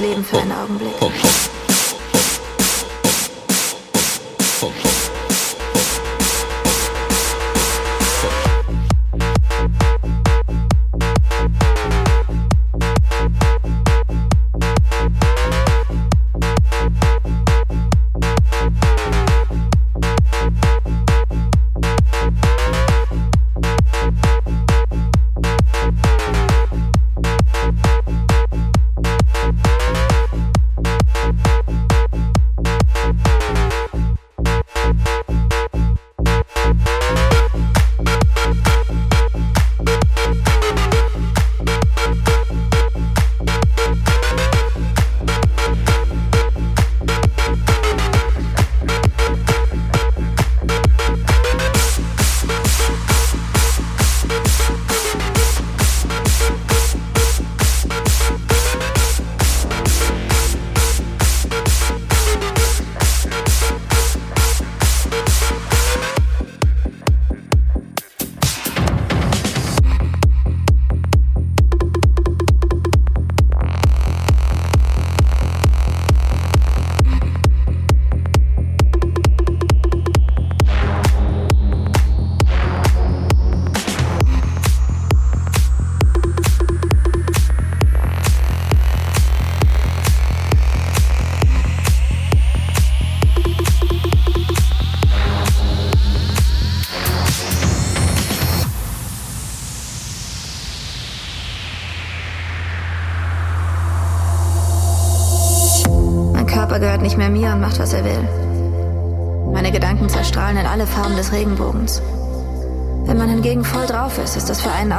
macht,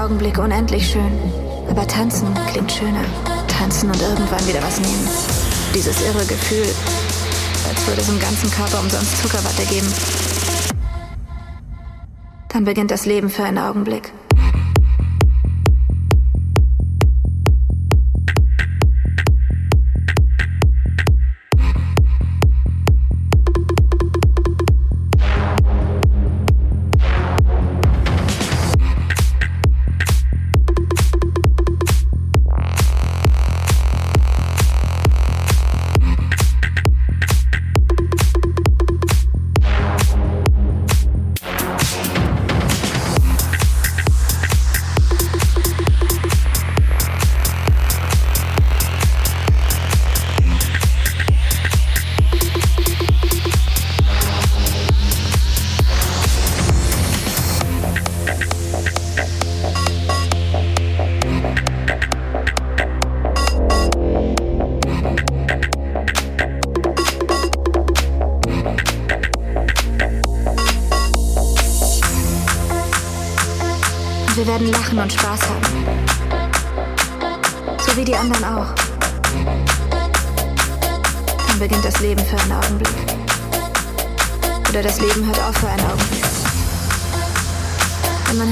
Augenblick unendlich schön. Aber tanzen klingt schöner. Tanzen und irgendwann wieder was nehmen. Dieses irre Gefühl, als würde es im ganzen Körper umsonst Zuckerwatte geben. Dann beginnt das Leben für einen Augenblick.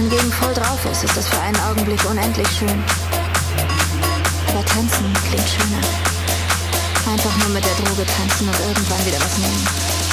Hingegen voll drauf ist, ist das für einen Augenblick unendlich schön. Aber tanzen klingt schöner. Einfach nur mit der Droge tanzen und irgendwann wieder was nehmen.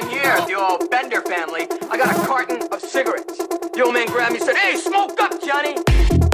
in here the old Bender family, I got a carton of cigarettes. The old man grabbed me and said, Hey, smoke up, Johnny!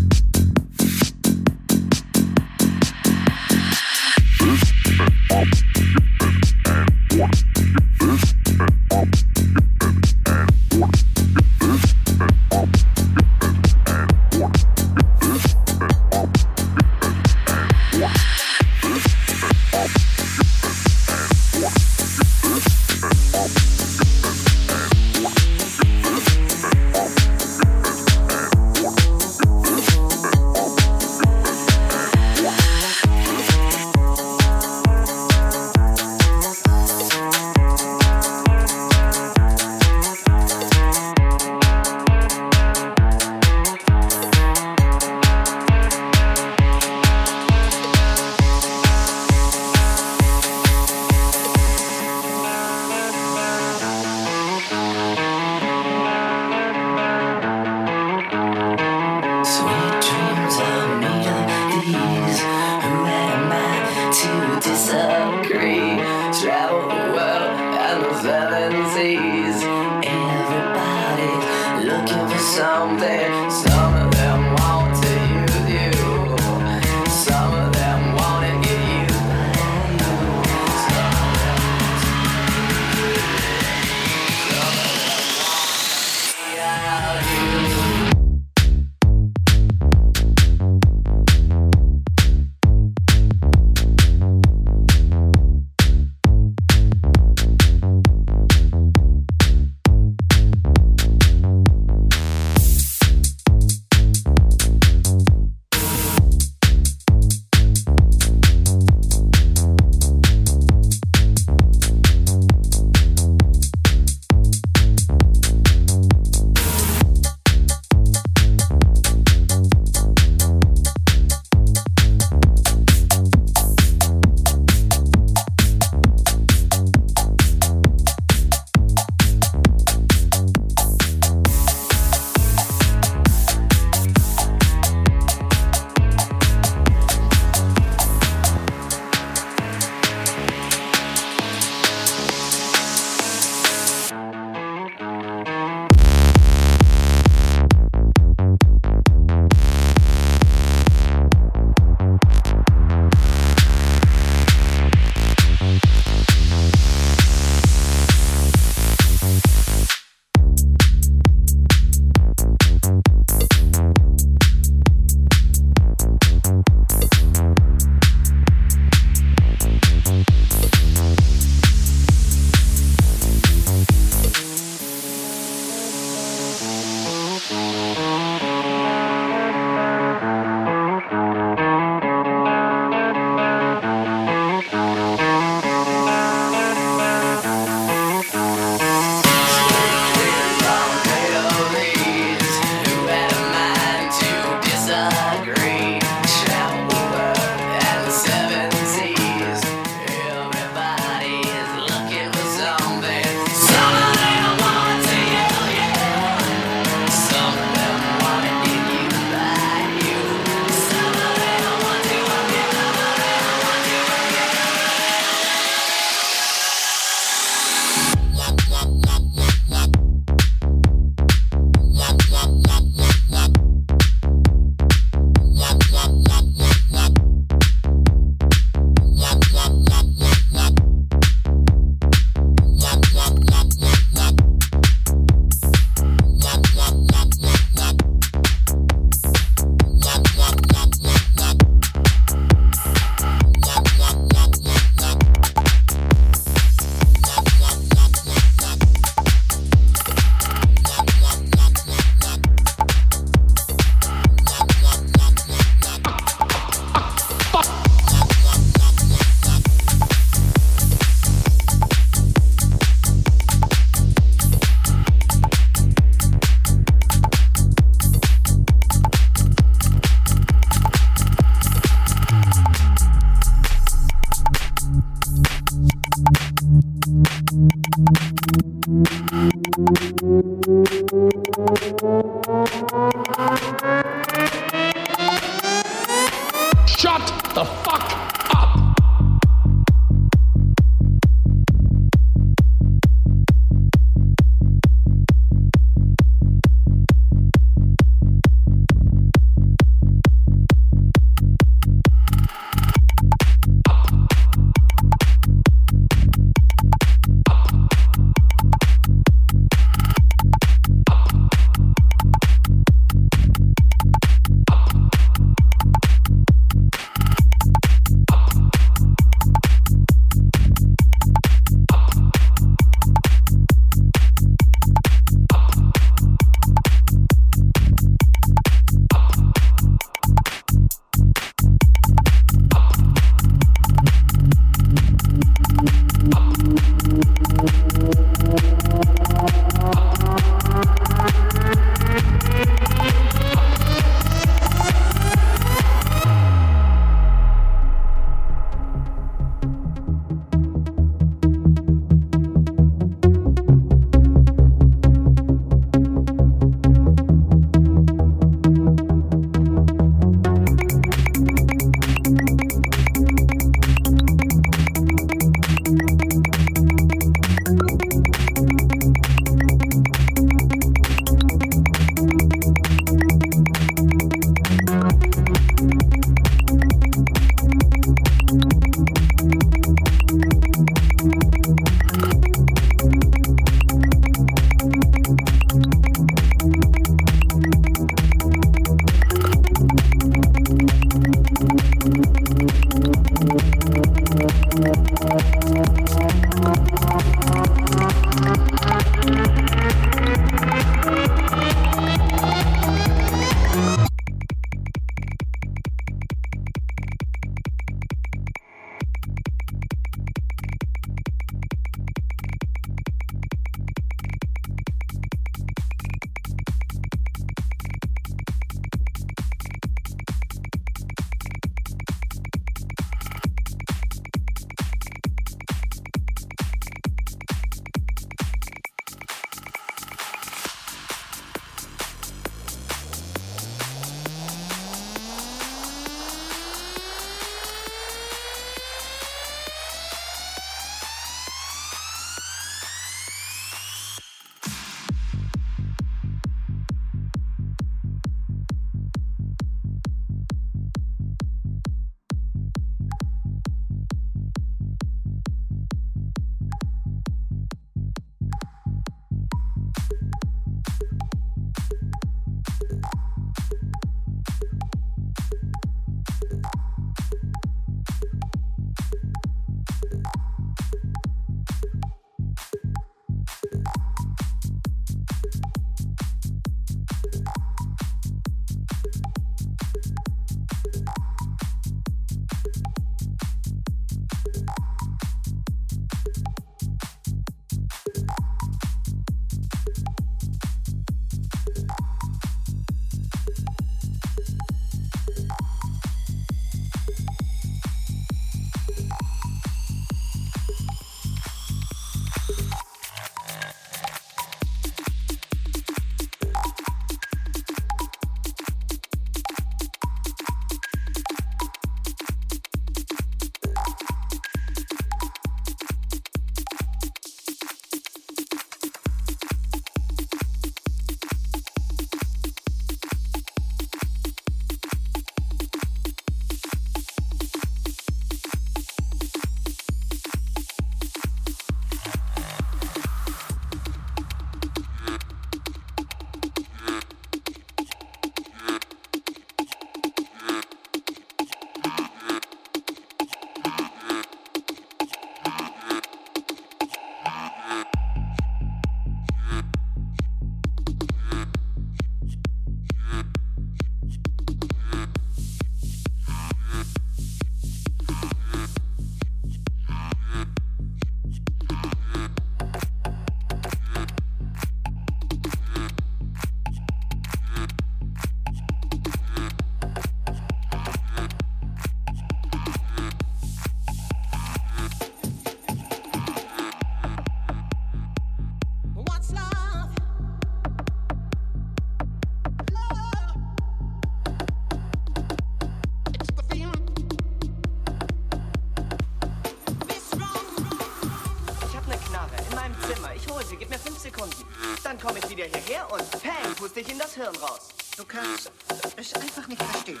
dich in das Hirn raus. Du kannst es einfach nicht verstehen.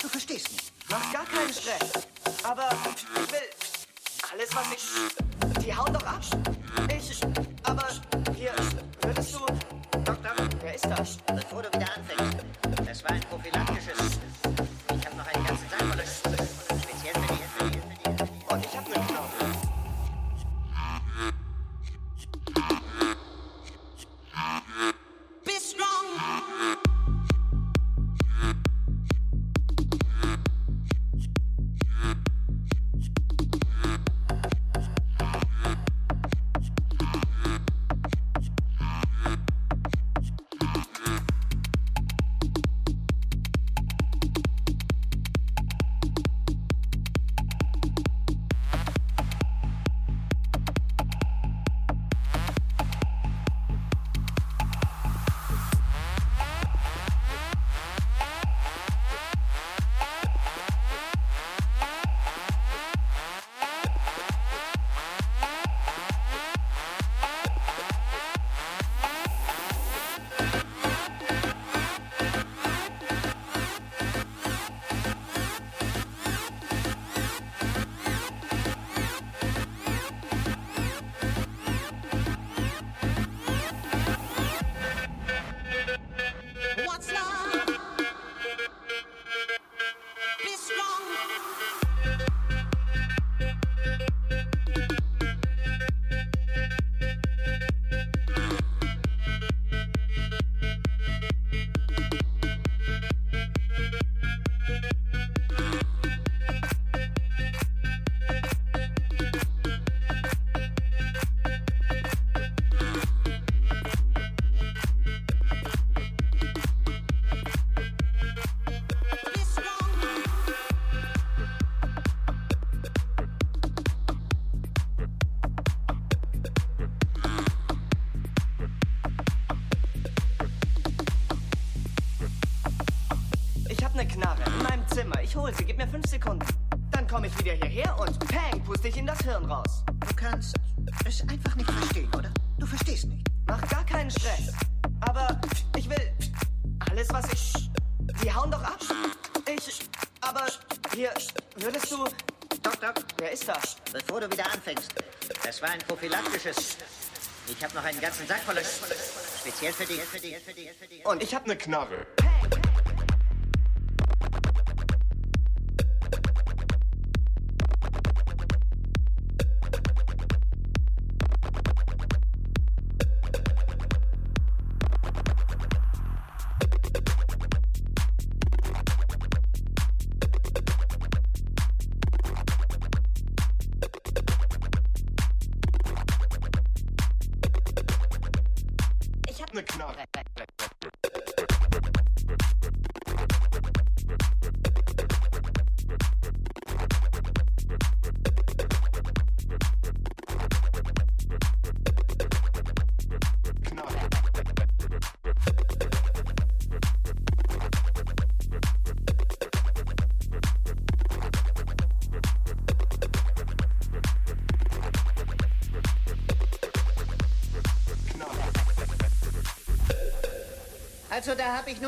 Du verstehst nicht. Mach gar keinen Stress. Aber ich will alles, was ich... noch einen ganzen Sack voller Speziell für dich. Und ich habe eine Knarre.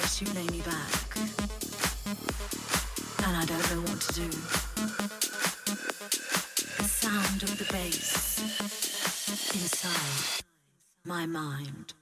Suggest you lay me back. And I don't know what to do. The sound of the bass inside my mind.